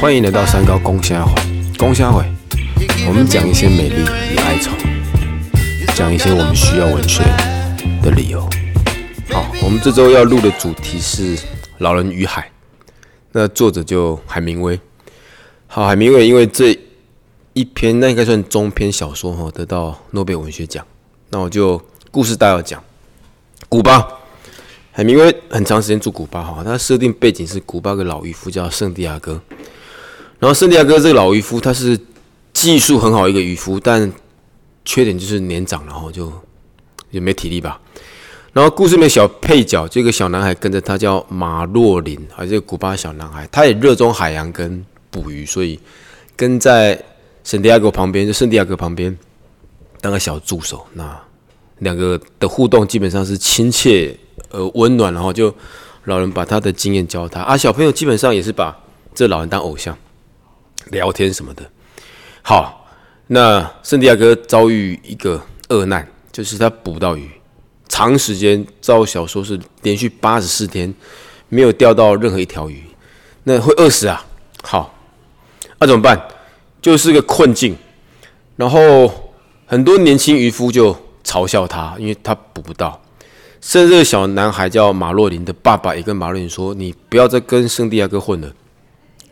欢迎来到三高公虾会，公虾会，我们讲一些美丽与哀愁，讲一些我们需要文学的理由。好，我们这周要录的主题是《老人与海》，那作者就海明威。好，海明威因为这一篇那应该算中篇小说哈，得到诺贝尔文学奖。那我就故事大要讲，古巴。海明威很长时间住古巴哈，他设定背景是古巴个老渔夫叫圣地亚哥，然后圣地亚哥这个老渔夫他是技术很好一个渔夫，但缺点就是年长了哈，就也没体力吧。然后故事里面小配角这个小男孩跟着他叫马洛林，还是古巴小男孩，他也热衷海洋跟捕鱼，所以跟在圣地亚哥旁边，就圣地亚哥旁边当个小助手。那两个的互动基本上是亲切。呃，温暖，然后就老人把他的经验教他啊，小朋友基本上也是把这老人当偶像，聊天什么的。好，那圣地亚哥遭遇一个恶难，就是他捕不到鱼，长时间照小说是连续八十四天没有钓到任何一条鱼，那会饿死啊。好，那怎么办？就是个困境。然后很多年轻渔夫就嘲笑他，因为他捕不到。甚至小男孩叫马洛林的爸爸也跟马洛林说：“你不要再跟圣地亚哥混了，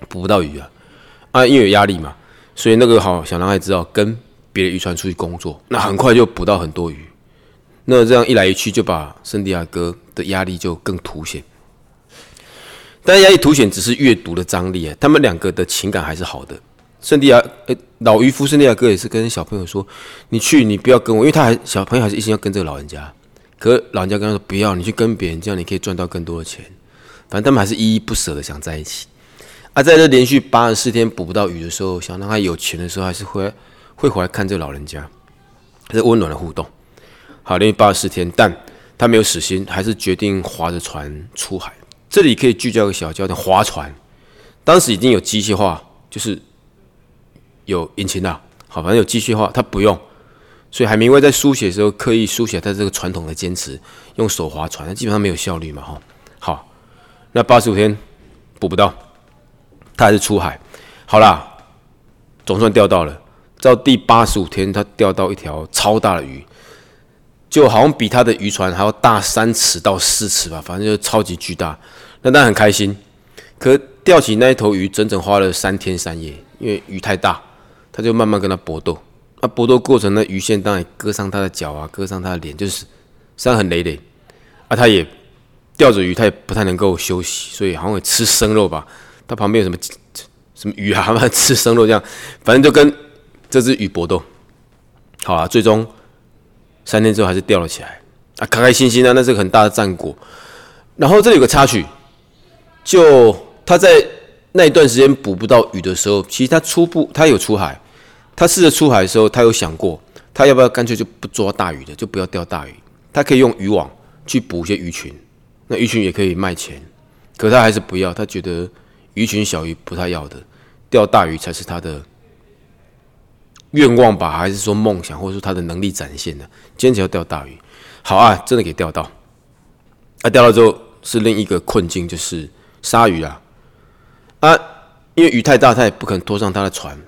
捕不到鱼啊！啊，因为有压力嘛，所以那个好小男孩知道跟别的渔船出去工作。那很快就捕到很多鱼。那这样一来一去，就把圣地亚哥的压力就更凸显。但压力凸显只是阅读的张力啊，他们两个的情感还是好的。圣地亚呃老渔夫圣地亚哥也是跟小朋友说：你去，你不要跟我，因为他还小朋友还是一心要跟这个老人家。”可老人家跟他说：“不要，你去跟别人，这样你可以赚到更多的钱。”反正他们还是依依不舍的想在一起。啊，在这连续八十四天捕不到鱼的时候，想让他有钱的时候，还是会会回来看这老人家，是温暖的互动。好，连续八十四天，但他没有死心，还是决定划着船出海。这里可以聚焦一个小焦点：划船。当时已经有机械化，就是有引擎的。好，反正有机械化，他不用。所以海明威在书写的时候，刻意书写他这个传统的坚持，用手划船，基本上没有效率嘛，哈。好，那八十五天捕不到，他还是出海。好啦，总算钓到了。到第八十五天，他钓到一条超大的鱼，就好像比他的渔船还要大三尺到四尺吧，反正就超级巨大。那他很开心，可钓起那一头鱼，整整花了三天三夜，因为鱼太大，他就慢慢跟他搏斗。啊，搏斗过程呢鱼线当然割伤他的脚啊，割伤他的脸，就是伤痕累累。啊，他也钓着鱼，他也不太能够休息，所以好像会吃生肉吧。他旁边有什么什么鱼啊，他吃生肉这样，反正就跟这只鱼搏斗。好啊，最终三天之后还是钓了起来。啊，开开心心啊，那是个很大的战果。然后这里有个插曲，就他在那一段时间捕不到鱼的时候，其实他初步他有出海。他试着出海的时候，他有想过，他要不要干脆就不抓大鱼的，就不要钓大鱼。他可以用渔网去捕一些鱼群，那鱼群也可以卖钱。可他还是不要，他觉得鱼群小鱼不太要的，钓大鱼才是他的愿望吧，还是说梦想，或者说他的能力展现的？坚持要钓大鱼，好啊，真的给钓到。啊，钓到之后是另一个困境，就是鲨鱼啊，啊，因为鱼太大，他也不可能拖上他的船。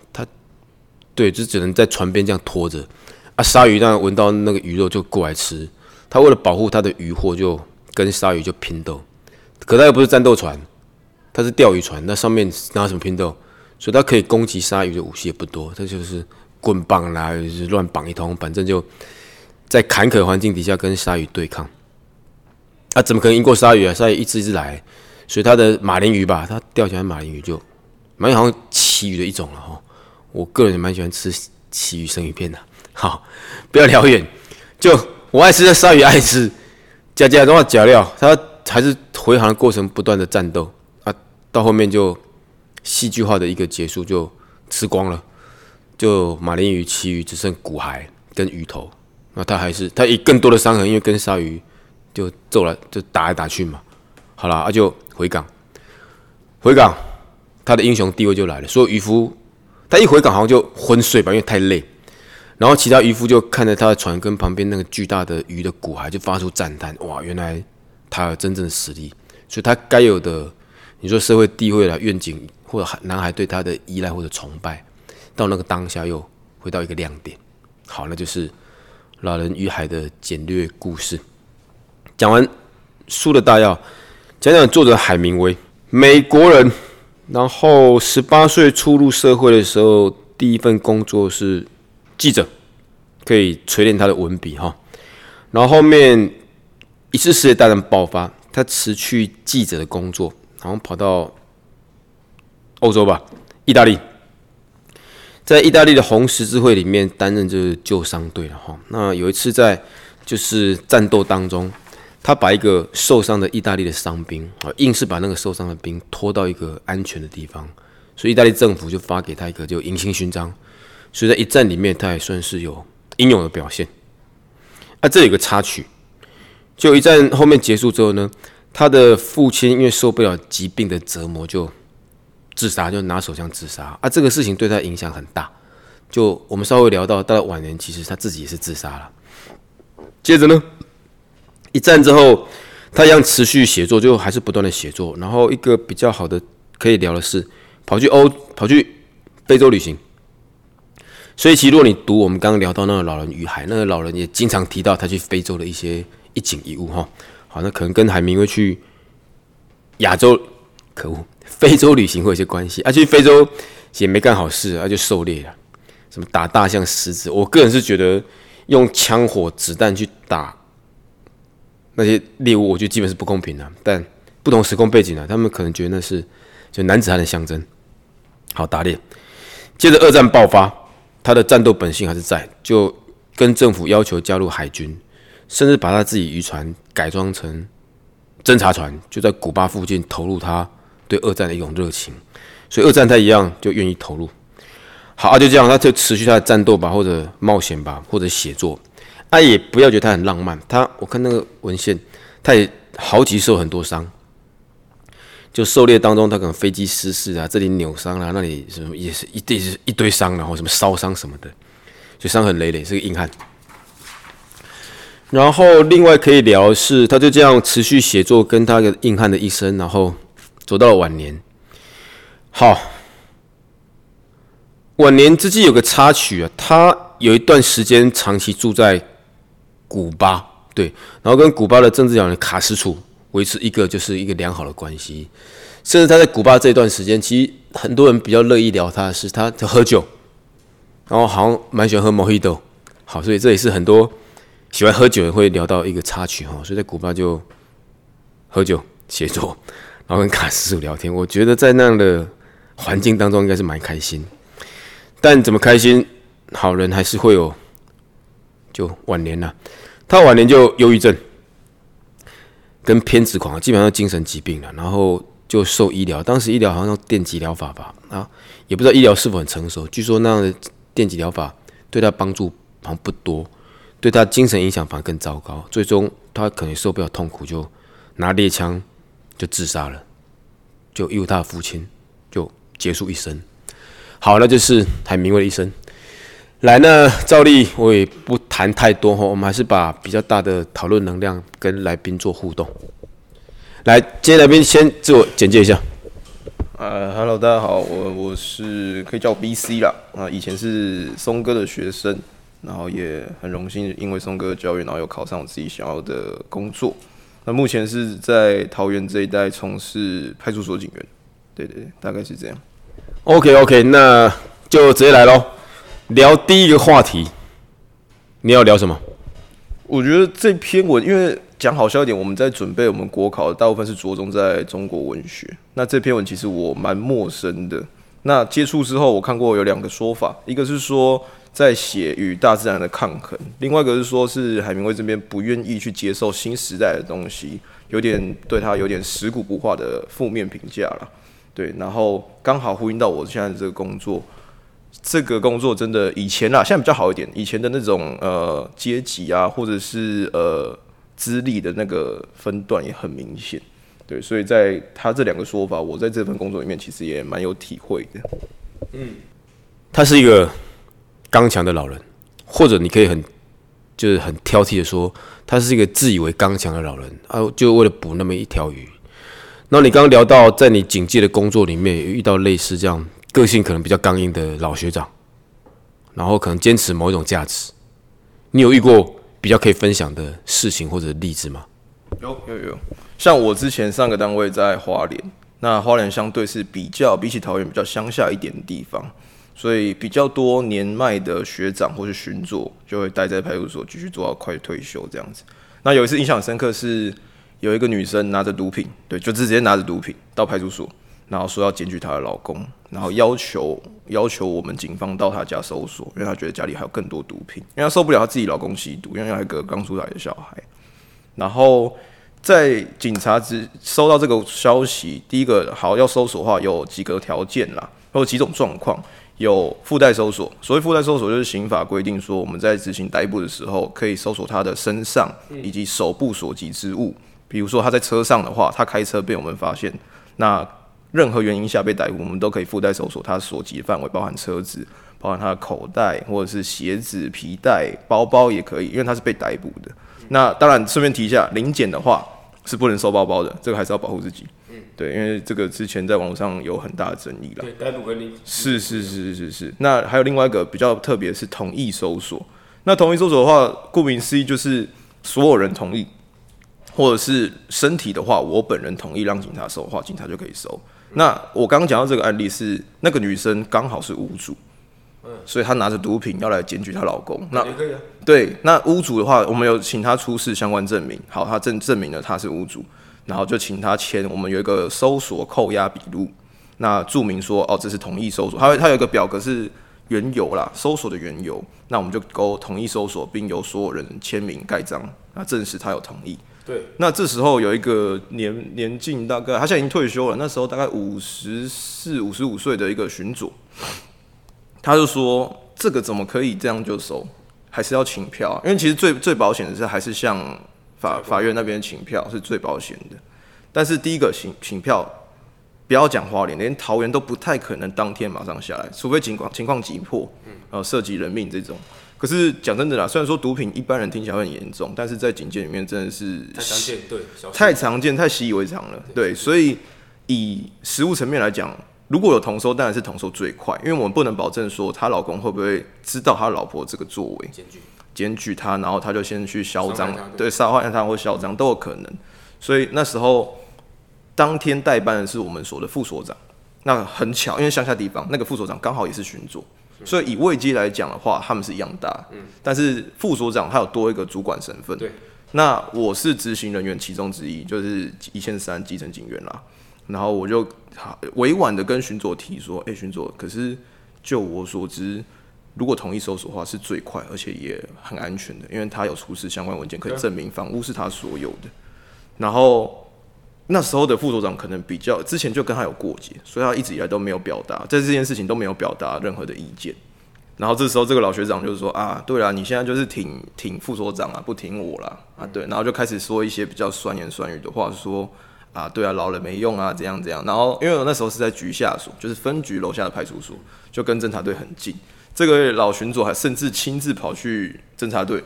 对，就只能在船边这样拖着啊。鲨鱼当然闻到那个鱼肉就过来吃。他为了保护他的渔获，就跟鲨鱼就拼斗。可他又不是战斗船，他是钓鱼船，那上面拿什么拼斗？所以他可以攻击鲨鱼的武器也不多，他就是棍棒啦，就是乱绑一通，反正就在坎坷环境底下跟鲨鱼对抗。啊，怎么可能赢过鲨鱼啊？鲨鱼一只一只来，所以他的马林鱼吧，他钓起来马林鱼就蛮好像奇鱼的一种了哈。我个人也蛮喜欢吃旗鱼生鱼片的。好，不要聊远，就我爱吃的鲨鱼爱吃，加加的话加料，它还是回航的过程不断的战斗啊，到后面就戏剧化的一个结束，就吃光了，就马林鱼、旗鱼只剩骨骸跟鱼头，那他还是他以更多的伤痕，因为跟鲨鱼就揍了，就打来打去嘛。好了，啊就回港，回港，他的英雄地位就来了，所有渔夫。他一回港好像就昏睡吧，因为太累。然后其他渔夫就看着他的船跟旁边那个巨大的鱼的骨骸，就发出赞叹：哇，原来他有真正的实力。所以他该有的你说社会地位啦、愿景，或者男孩对他的依赖或者崇拜，到那个当下又回到一个亮点。好，那就是《老人与海》的简略故事。讲完书的大要，讲讲作者海明威，美国人，然后十八岁初入社会的时候，第一份工作是记者，可以锤炼他的文笔哈。然后后面一次世界大战爆发，他辞去记者的工作。然后跑到欧洲吧，意大利，在意大利的红十字会里面担任就是救伤队了哈。那有一次在就是战斗当中，他把一个受伤的意大利的伤兵啊，硬是把那个受伤的兵拖到一个安全的地方，所以意大利政府就发给他一个就银星勋章。所以在一战里面，他也算是有英勇的表现。啊，这有个插曲，就一战后面结束之后呢。他的父亲因为受不了疾病的折磨，就自杀，就拿手枪自杀。啊，这个事情对他影响很大。就我们稍微聊到，到了晚年，其实他自己也是自杀了。接着呢，一战之后，他一样持续写作，就还是不断的写作。然后一个比较好的可以聊的是，跑去欧，跑去非洲旅行。所以，其实如果你读我们刚刚聊到那个老人与海，那个老人也经常提到他去非洲的一些一景一物，哈。好，那可能跟海明威去亚洲，可恶，非洲旅行会有些关系。啊，去非洲也没干好事，啊，就狩猎了，什么打大象、狮子。我个人是觉得用枪火、子弹去打那些猎物，我觉得基本是不公平的。但不同时空背景呢，他们可能觉得那是就男子汉的象征。好，打猎。接着二战爆发，他的战斗本性还是在，就跟政府要求加入海军。甚至把他自己渔船改装成侦察船，就在古巴附近投入他对二战的一种热情，所以二战他一样就愿意投入。好啊，就这样，他就持续他的战斗吧，或者冒险吧，或者写作。啊，也不要觉得他很浪漫。他我看那个文献，他也好几受很多伤。就狩猎当中，他可能飞机失事啊，这里扭伤了，那里什么也是一堆一堆伤，然后什么烧伤什么的，就伤痕累累，是个硬汉。然后，另外可以聊是，他就这样持续写作，跟他的硬汉的一生，然后走到了晚年。好，晚年之际有个插曲啊，他有一段时间长期住在古巴，对，然后跟古巴的政治家卡斯楚维持一个就是一个良好的关系，甚至他在古巴这段时间，其实很多人比较乐意聊他的是他喝酒，然后好像蛮喜欢喝莫希豆，好，所以这也是很多。喜欢喝酒会聊到一个插曲哈，所以在古巴就喝酒写作，然后跟卡斯楚聊天。我觉得在那样的环境当中应该是蛮开心，但怎么开心，好人还是会有就晚年了。他晚年就忧郁症跟偏执狂，基本上精神疾病了，然后就受医疗。当时医疗好像用电极疗法吧，啊，也不知道医疗是否很成熟。据说那样的电极疗法对他帮助好像不多。对他精神影响反而更糟糕，最终他可能受不了痛苦，就拿猎枪就自杀了，就又他的父亲就结束一生。好，那就是海明威的一生。来，呢照例我也不谈太多哈，我们还是把比较大的讨论能量跟来宾做互动。来，今天来宾先自我简介一下。呃，Hello，大家好，我我是可以叫我 BC 啦，啊，以前是松哥的学生。然后也很荣幸，因为松哥的教育，然后又考上我自己想要的工作。那目前是在桃园这一带从事派出所警员。对对对，大概是这样。OK OK，那就直接来喽，聊第一个话题。你要聊什么？我觉得这篇文，因为讲好笑一点，我们在准备我们国考，大部分是着重在中国文学。那这篇文其实我蛮陌生的。那接触之后，我看过有两个说法，一个是说。在写与大自然的抗衡，另外一个是说，是海明威这边不愿意去接受新时代的东西，有点对他有点食古不化的负面评价了。对，然后刚好呼应到我现在的这个工作，这个工作真的以前啊，现在比较好一点，以前的那种呃阶级啊，或者是呃资历的那个分段也很明显。对，所以在他这两个说法，我在这份工作里面其实也蛮有体会的。嗯，他是一个。刚强的老人，或者你可以很就是很挑剔的说，他是一个自以为刚强的老人啊，就为了捕那么一条鱼。那你刚刚聊到，在你警戒的工作里面，有遇到类似这样个性可能比较刚硬的老学长，然后可能坚持某一种价值，你有遇过比较可以分享的事情或者例子吗？有有有，像我之前上个单位在花莲，那花莲相对是比较比起桃园比较乡下一点的地方，所以比较多年迈的学长或是巡佐就会待在派出所继续做到快退休这样子。那有一次印象深刻是有一个女生拿着毒品，对，就直接拿着毒品到派出所，然后说要检举她的老公，然后要求要求我们警方到她家搜索，因为她觉得家里还有更多毒品，因为她受不了她自己老公吸毒，因为有一个刚出来的小孩。然后在警察只收到这个消息，第一个好要搜索的话，有几个条件啦，有几种状况，有附带搜索。所谓附带搜索，就是刑法规定说，我们在执行逮捕的时候，可以搜索他的身上以及手部所及之物。比如说他在车上的话，他开车被我们发现，那任何原因下被逮捕，我们都可以附带搜索他所及的范围，包含车子、包含他的口袋或者是鞋子、皮带、包包也可以，因为他是被逮捕的。那当然，顺便提一下，临检的话是不能收包包的，这个还是要保护自己。嗯，对，因为这个之前在网络上有很大的争议了。对，逮捕跟你是是是是是。那还有另外一个比较特别，是同意搜索。那同意搜索的话，顾名思义就是所有人同意，或者是身体的话，我本人同意让警察搜的话，警察就可以收。那我刚刚讲到这个案例是那个女生刚好是屋主。所以她拿着毒品要来检举她老公。那也可以啊。对，那屋主的话，我们有请她出示相关证明。好，她证证明了她是屋主，然后就请她签。我们有一个搜索扣押笔录，那注明说哦，这是同意搜索。他他有一个表格是缘由啦，搜索的缘由。那我们就勾同意搜索，并由所有人签名盖章，那证实他有同意。对。那这时候有一个年年近大概他现在已经退休了，那时候大概五十四、五十五岁的一个巡佐。他就说：“这个怎么可以这样就收？还是要请票？因为其实最最保险的是还是向法法院那边请票是最保险的。但是第一个请请票，不要讲花莲，连桃园都不太可能当天马上下来，除非情况情况急迫，呃，涉及人命这种。可是讲真的啦，虽然说毒品一般人听起来很严重，但是在警戒里面真的是太常见，对，太常见，太习以为常了。对，所以以实物层面来讲。”如果有同收，当然是同收最快，因为我们不能保证说她老公会不会知道她老婆这个作为，检举检举他，然后他就先去嚣张，对，杀害他或嚣张都有可能。所以那时候当天代班的是我们所的副所长，那很巧，因为乡下地方那个副所长刚好也是巡佐，所以以位阶来讲的话，他们是一样大，嗯，但是副所长他有多一个主管身份，对，那我是执行人员其中之一，就是一千三基层警员啦。然后我就委婉的跟巡佐提说：“哎，巡佐，可是就我所知，如果同意搜索的话是最快，而且也很安全的，因为他有出示相关文件可以证明房屋是他所有的。然后那时候的副所长可能比较之前就跟他有过节，所以他一直以来都没有表达在这件事情都没有表达任何的意见。然后这时候这个老学长就是说：啊，对了，你现在就是挺挺副所长啊，不挺我啦啊，对，然后就开始说一些比较酸言酸语的话，说。”啊，对啊，老了没用啊，怎样怎样。然后，因为我那时候是在局下所，就是分局楼下的派出所，就跟侦查队很近。这个老巡佐还甚至亲自跑去侦查队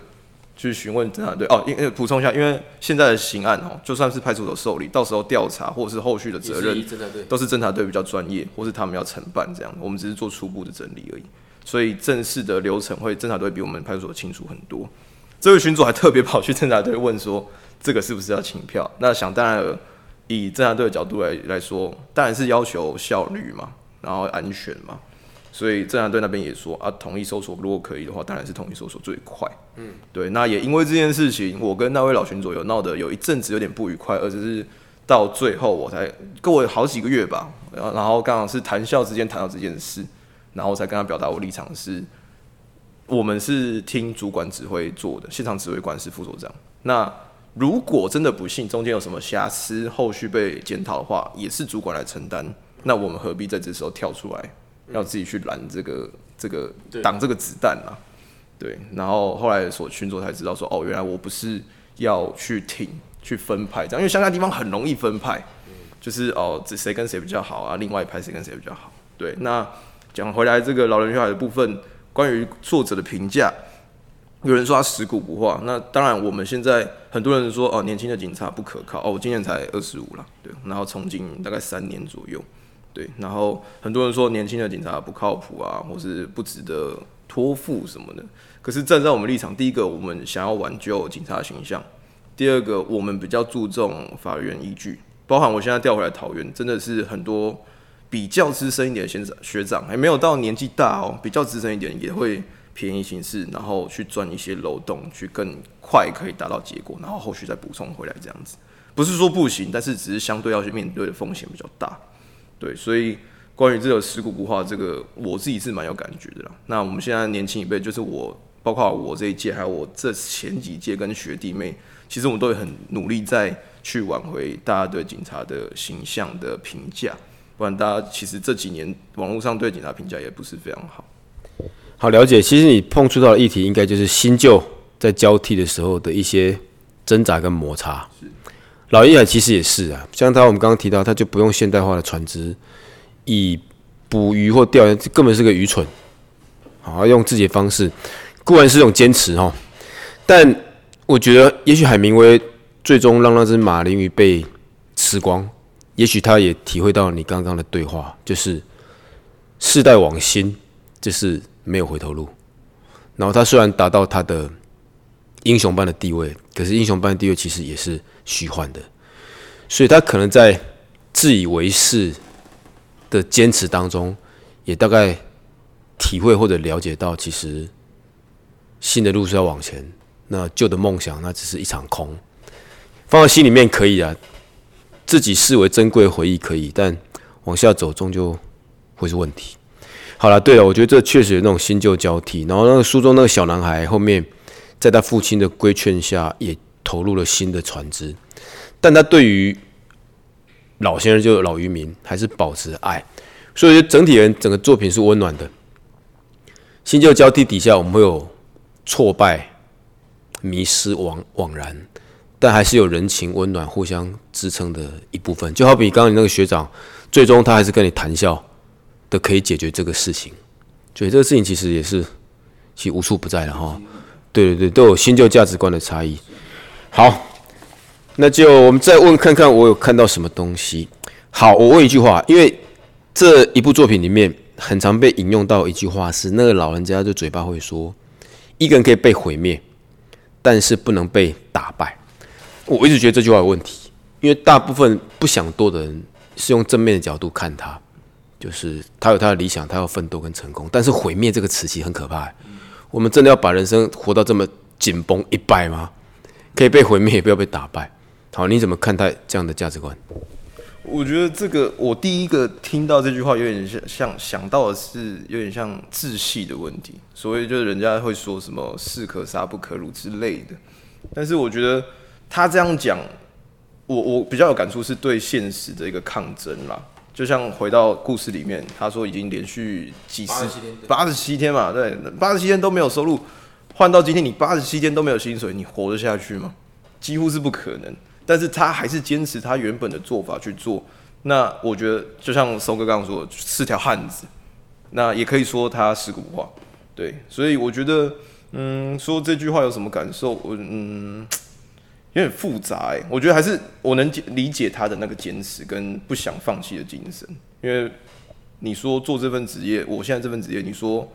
去询问侦查队。哦，因为补充一下，因为现在的刑案哦，就算是派出所受理，到时候调查或者是后续的责任，都是侦查队比较专业，或是他们要承办这样。我们只是做初步的整理而已。所以正式的流程会侦查队比我们派出所清楚很多。这位群主还特别跑去侦查队问说，这个是不是要请票？那想当然。以侦查队的角度来来说，当然是要求效率嘛，然后安全嘛，所以侦查队那边也说啊，同意搜索，如果可以的话，当然是同意搜索最快。嗯，对。那也因为这件事情，我跟那位老巡佐有闹得有一阵子有点不愉快，而且是到最后我才过了好几个月吧，然后然后刚好是谈笑之间谈到这件事，然后才跟他表达我立场是，我们是听主管指挥做的，现场指挥官是副所长，那。如果真的不幸中间有什么瑕疵，后续被检讨的话，也是主管来承担。那我们何必在这时候跳出来，要自己去拦这个这个挡这个子弹啊？对。然后后来所群众才知道说，哦，原来我不是要去挺去分派这样，因为乡下地方很容易分派，就是哦，这谁跟谁比较好啊？另外一派谁跟谁比较好？对。那讲回来，这个老人与海的部分，关于作者的评价。有人说他食古不化，那当然我们现在很多人说哦，年轻的警察不可靠哦，我今年才二十五了，对，然后从警大概三年左右，对，然后很多人说年轻的警察不靠谱啊，或是不值得托付什么的。可是站在我们立场，第一个我们想要挽救警察形象，第二个我们比较注重法院依据，包含我现在调回来桃园，真的是很多比较资深一点的学长学长，还没有到年纪大哦，比较资深一点也会。便宜形式，然后去钻一些漏洞，去更快可以达到结果，然后后续再补充回来，这样子不是说不行，但是只是相对要去面对的风险比较大。对，所以关于这个石骨不化，这个我自己是蛮有感觉的啦。那我们现在年轻一辈，就是我，包括我这一届，还有我这前几届跟学弟妹，其实我们都会很努力在去挽回大家对警察的形象的评价，不然大家其实这几年网络上对警察评价也不是非常好。好了解，其实你碰触到的议题，应该就是新旧在交替的时候的一些挣扎跟摩擦。老鹰海其实也是啊，像他我们刚刚提到，他就不用现代化的船只，以捕鱼或钓鱼，根本是个愚蠢。好，用自己的方式，固然是种坚持哈，但我觉得，也许海明威最终让那只马林鱼被吃光，也许他也体会到你刚刚的对话，就是世代往新，就是。没有回头路，然后他虽然达到他的英雄般的地位，可是英雄般的地位其实也是虚幻的，所以他可能在自以为是的坚持当中，也大概体会或者了解到，其实新的路是要往前，那旧的梦想那只是一场空，放在心里面可以啊，自己视为珍贵回忆可以，但往下走终究会是问题。好了，对了，我觉得这确实有那种新旧交替。然后那个书中那个小男孩后面，在他父亲的规劝下，也投入了新的船只。但他对于老先生，就老渔民，还是保持爱。所以，整体人整个作品是温暖的。新旧交替底下，我们会有挫败、迷失、惘惘然，但还是有人情温暖互相支撑的一部分。就好比刚刚你那个学长，最终他还是跟你谈笑。的可以解决这个事情，所以这个事情其实也是其实无处不在了哈。对对对，都有新旧价值观的差异。好，那就我们再问看看，我有看到什么东西。好，我问一句话，因为这一部作品里面很常被引用到一句话是，那个老人家就嘴巴会说，一个人可以被毁灭，但是不能被打败。我一直觉得这句话有问题，因为大部分不想多的人是用正面的角度看他。就是他有他的理想，他要奋斗跟成功，但是毁灭这个词其实很可怕。我们真的要把人生活到这么紧绷一败吗？可以被毁灭，也不要被打败。好，你怎么看待这样的价值观？我觉得这个，我第一个听到这句话，有点像像想到的是有点像自系的问题。所以就是人家会说什么“士可杀不可辱”之类的，但是我觉得他这样讲，我我比较有感触，是对现实的一个抗争啦。就像回到故事里面，他说已经连续几十八十七天嘛，对，八十七天都没有收入，换到今天你八十七天都没有薪水，你活得下去吗？几乎是不可能。但是他还是坚持他原本的做法去做。那我觉得，就像松哥刚刚说的，是条汉子。那也可以说他是古话，对。所以我觉得，嗯，说这句话有什么感受？我嗯。有点复杂哎，我觉得还是我能理解他的那个坚持跟不想放弃的精神。因为你说做这份职业，我现在这份职业，你说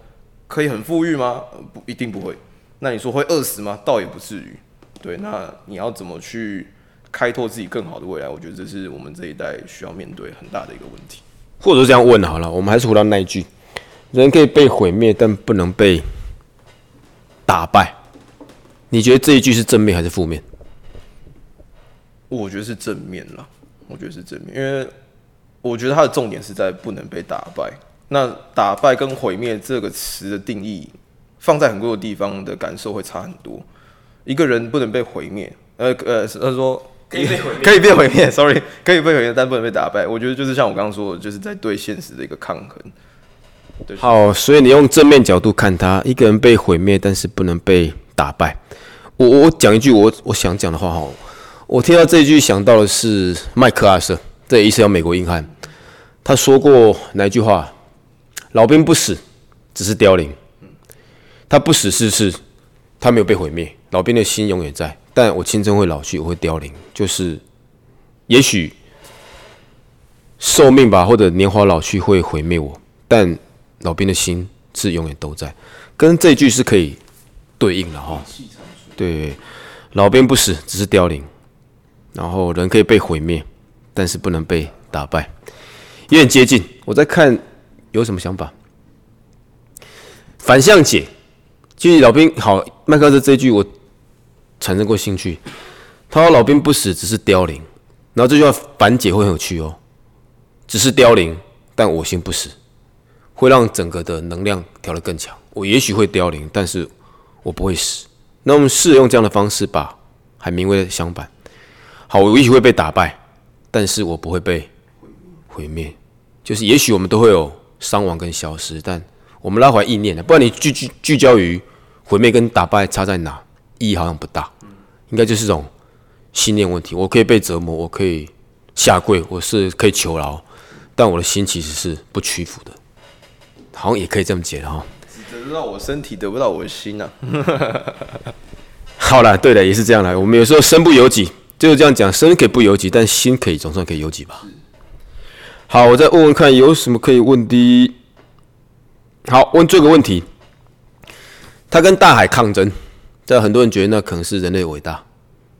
可以很富裕吗？不一定不会。那你说会饿死吗？倒也不至于。对，那你要怎么去开拓自己更好的未来？我觉得这是我们这一代需要面对很大的一个问题。或者这样问好了，我们还是回到那一句：人可以被毁灭，但不能被打败。你觉得这一句是正面还是负面？我觉得是正面了，我觉得是正面，因为我觉得它的重点是在不能被打败。那打败跟毁灭这个词的定义，放在很多的地方的感受会差很多。一个人不能被毁灭，呃呃，他说可以被毁灭，可以被毁灭，sorry，可以被毁灭，但不能被打败。我觉得就是像我刚刚说的，就是在对现实的一个抗衡。好，所以你用正面角度看他，一个人被毁灭，但是不能被打败。我我讲一句我我想讲的话哈。我听到这一句，想到的是麦克阿瑟，这也是要美国硬汉。他说过哪一句话？老兵不死，只是凋零；他不死是是，他没有被毁灭，老兵的心永远在，但我青春会老去，我会凋零，就是也许寿命吧，或者年华老去会毁灭我，但老兵的心是永远都在，跟这句是可以对应的哈。对，老兵不死，只是凋零，然后人可以被毁灭，但是不能被打败，有点接近。我在看有什么想法，反向解。其实老兵好，麦克斯这句我产生过兴趣。他说：“老兵不死，只是凋零。”然后这句话反解会很有趣哦，只是凋零，但我心不死，会让整个的能量调得更强。我也许会凋零，但是我不会死。那我们试用这样的方式吧海明威的相反。好，我也许会被打败，但是我不会被毁灭。就是也许我们都会有伤亡跟消失，但我们拉回意念的，不然你聚聚聚焦于毁灭跟打败差在哪，意义好像不大。应该就是这种信念问题。我可以被折磨，我可以下跪，我是可以求饶，但我的心其实是不屈服的。好像也可以这么解哈。只得到我身体，得不到我的心呐。好了，对的，也是这样的。我们有时候身不由己，就是这样讲，身可以不由己，但心可以总算可以由己吧。好，我再问问看有什么可以问的。好，问这个问题，他跟大海抗争，在很多人觉得那可能是人类伟大，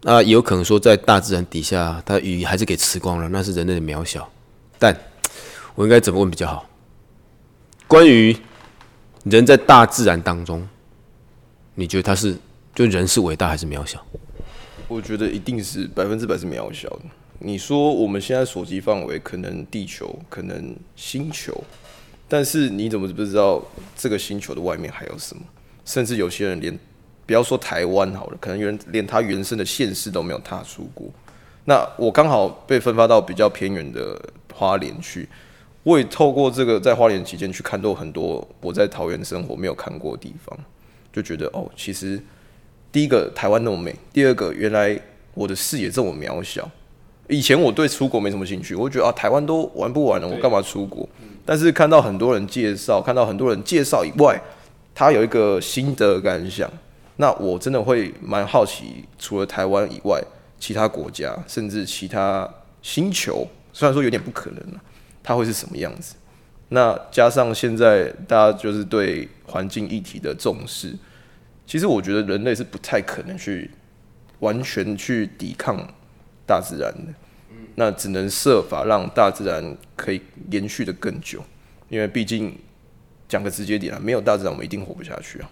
那，也有可能说在大自然底下，他鱼还是给吃光了，那是人类的渺小。但我应该怎么问比较好？关于人在大自然当中，你觉得他是就人是伟大还是渺小？我觉得一定是百分之百是渺小的。你说我们现在所及范围可能地球，可能星球。但是你怎么不知道这个星球的外面还有什么？甚至有些人连不要说台湾好了，可能原连他原生的县市都没有踏出过。那我刚好被分发到比较偏远的花莲去，我也透过这个在花莲期间去看到很多我在桃园生活没有看过的地方，就觉得哦，其实第一个台湾那么美，第二个原来我的视野这么渺小。以前我对出国没什么兴趣，我觉得啊，台湾都玩不完了，我干嘛出国？但是看到很多人介绍，看到很多人介绍以外，他有一个心得感想，那我真的会蛮好奇，除了台湾以外，其他国家甚至其他星球，虽然说有点不可能了，它会是什么样子？那加上现在大家就是对环境议题的重视，其实我觉得人类是不太可能去完全去抵抗。大自然的，那只能设法让大自然可以延续的更久，因为毕竟讲个直接点啊，没有大自然，我们一定活不下去啊。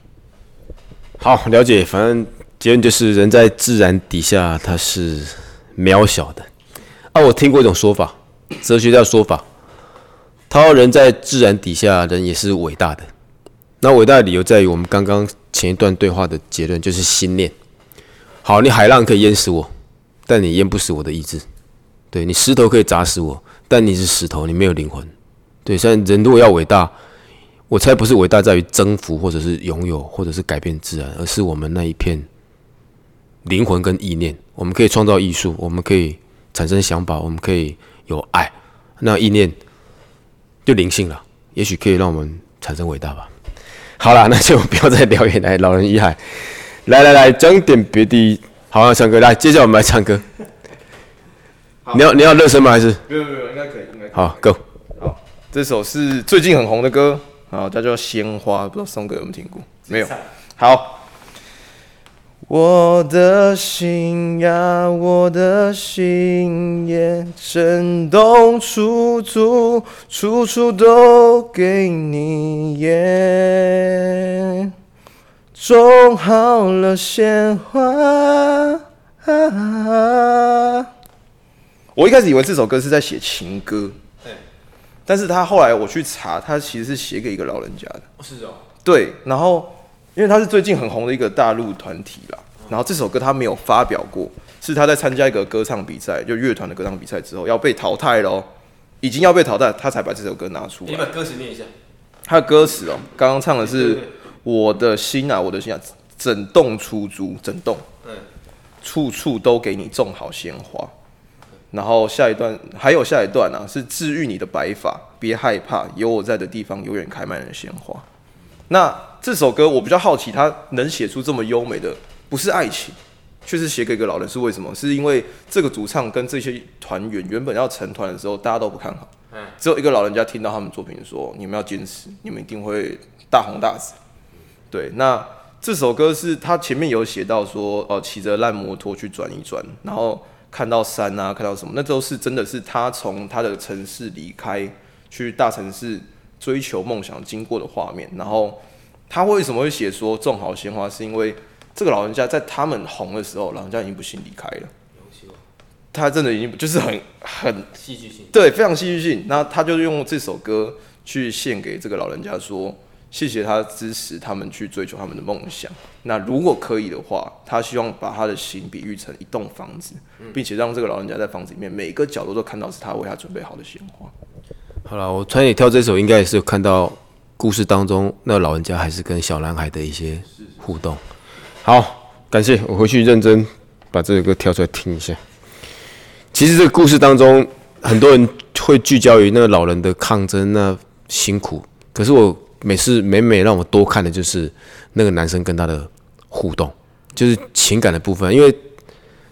好，了解，反正结论就是人在自然底下他是渺小的。啊，我听过一种说法，哲学家说法，他说人在自然底下，人也是伟大的。那伟大的理由在于我们刚刚前一段对话的结论，就是心念。好，你海浪可以淹死我。但你淹不死我的意志，对你石头可以砸死我，但你是石头，你没有灵魂。对，虽然人如果要伟大，我猜不是伟大在于征服，或者是拥有，或者是改变自然，而是我们那一片灵魂跟意念。我们可以创造艺术，我们可以产生想法，我们可以有爱，那意念就灵性了，也许可以让我们产生伟大吧。好了，那就不要再聊远来，老人遗海，来来来，讲点别的。好，唱歌来，接下来我们来唱歌。你要你要热身吗？还是？没有没有，应该可以，应该。好，Go。好，这首是最近很红的歌，好，它叫《鲜花》，不知道松哥有没有听过？没有。好。我的心呀，我的心也震动，处处处处都给你耶。种好了鲜花。我一开始以为这首歌是在写情歌，但是他后来我去查，他其实是写给一个老人家的。是哦。对，然后因为他是最近很红的一个大陆团体啦，然后这首歌他没有发表过，是他在参加一个歌唱比赛，就乐团的歌唱比赛之后要被淘汰喽，已经要被淘汰，他才把这首歌拿出来。你把歌词念一下。他的歌词哦，刚刚唱的是。我的心啊，我的心啊，整栋出租，整栋，处处都给你种好鲜花。然后下一段还有下一段啊，是治愈你的白发，别害怕，有我在的地方永远开满了鲜花。那这首歌我比较好奇，他能写出这么优美的，不是爱情，却是写给一个老人，是为什么？是因为这个主唱跟这些团员原本要成团的时候，大家都不看好，只有一个老人家听到他们作品说：“你们要坚持，你们一定会大红大紫。”对，那这首歌是他前面有写到说，哦，骑着烂摩托去转一转，然后看到山啊，看到什么，那都是真的是他从他的城市离开，去大城市追求梦想经过的画面。然后他为什么会写说种好鲜花，是因为这个老人家在他们红的时候，老人家已经不幸离开了。他真的已经就是很很戏剧性，对，非常戏剧性。那他就用这首歌去献给这个老人家说。谢谢他支持他们去追求他们的梦想。那如果可以的话，他希望把他的心比喻成一栋房子，并且让这个老人家在房子里面每个角落都看到是他为他准备好的鲜花。好了，我穿你跳这首，应该也是有看到故事当中那老人家还是跟小男孩的一些互动。好，感谢我回去认真把这首歌挑出来听一下。其实这个故事当中，很多人会聚焦于那个老人的抗争那辛苦，可是我。每次每每让我多看的就是那个男生跟他的互动，就是情感的部分。因为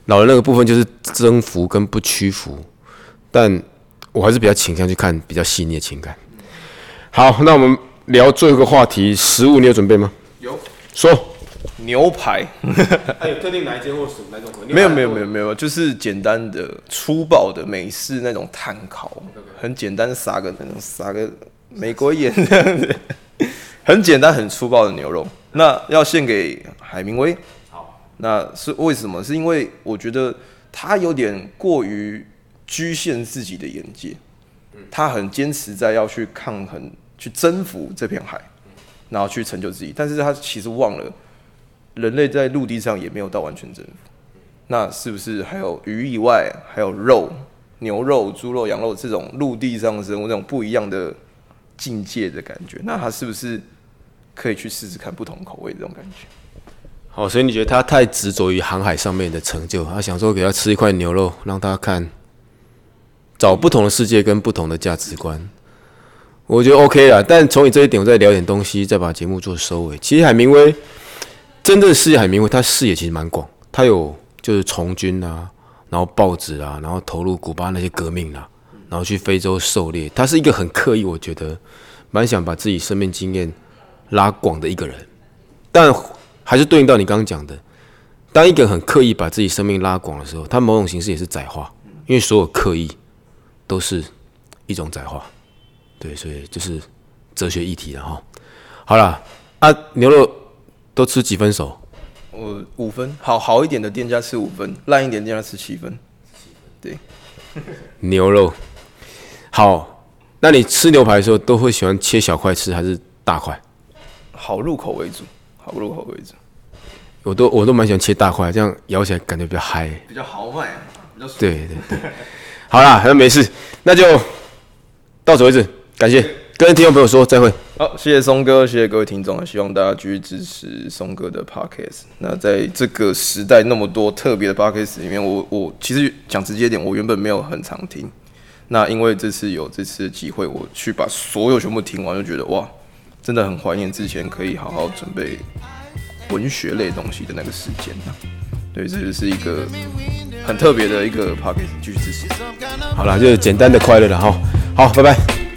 老人那个部分就是征服跟不屈服，但我还是比较倾向去看比较细腻的情感。好，那我们聊最后一个话题，食物你有准备吗？有，说牛排。还有特定哪一间或是哪种？没有没有没有没有，就是简单的粗暴的美式那种炭烤，很简单撒个那种撒个美国演这样子。很简单、很粗暴的牛肉，那要献给海明威。好，那是为什么？是因为我觉得他有点过于局限自己的眼界，他很坚持在要去抗衡、去征服这片海，然后去成就自己。但是他其实忘了，人类在陆地上也没有到完全征服。那是不是还有鱼以外，还有肉、牛肉、猪肉、羊肉这种陆地上的生物这种不一样的境界的感觉？那他是不是？可以去试试看不同口味这种感觉。好，所以你觉得他太执着于航海上面的成就，他想说给他吃一块牛肉，让他看，找不同的世界跟不同的价值观，我觉得 OK 啦。但从你这一点，我再聊点东西，再把节目做收尾。其实海明威真正视野，海明威他视野其实蛮广，他有就是从军啊，然后报纸啊，然后投入古巴那些革命啊，然后去非洲狩猎，他是一个很刻意，我觉得蛮想把自己生命经验。拉广的一个人，但还是对应到你刚刚讲的，当一个人很刻意把自己生命拉广的时候，他某种形式也是窄化，因为所有刻意都是一种窄化，对，所以就是哲学议题了哈。好了，啊，牛肉都吃几分熟？我五分，好好一点的店家吃五分，烂一点店家吃七分。对，牛肉好，那你吃牛排的时候都会喜欢切小块吃还是大块？好入口为主，好入口为主。我都我都蛮喜欢切大块，这样咬起来感觉比较嗨，比较豪迈，比较对对对。好啦，那没事，那就到此为止。感谢跟听众朋友说再会。好，谢谢松哥，谢谢各位听众，希望大家继续支持松哥的 podcast。那在这个时代那么多特别的 podcast 里面，我我其实讲直接点，我原本没有很常听。那因为这次有这次的机会，我去把所有全部听完，就觉得哇。真的很怀念之前可以好好准备文学类东西的那个时间。对，这就是一个很特别的一个 p o c k e t 继续支持。好了，就简单的快乐了哈。好，拜拜。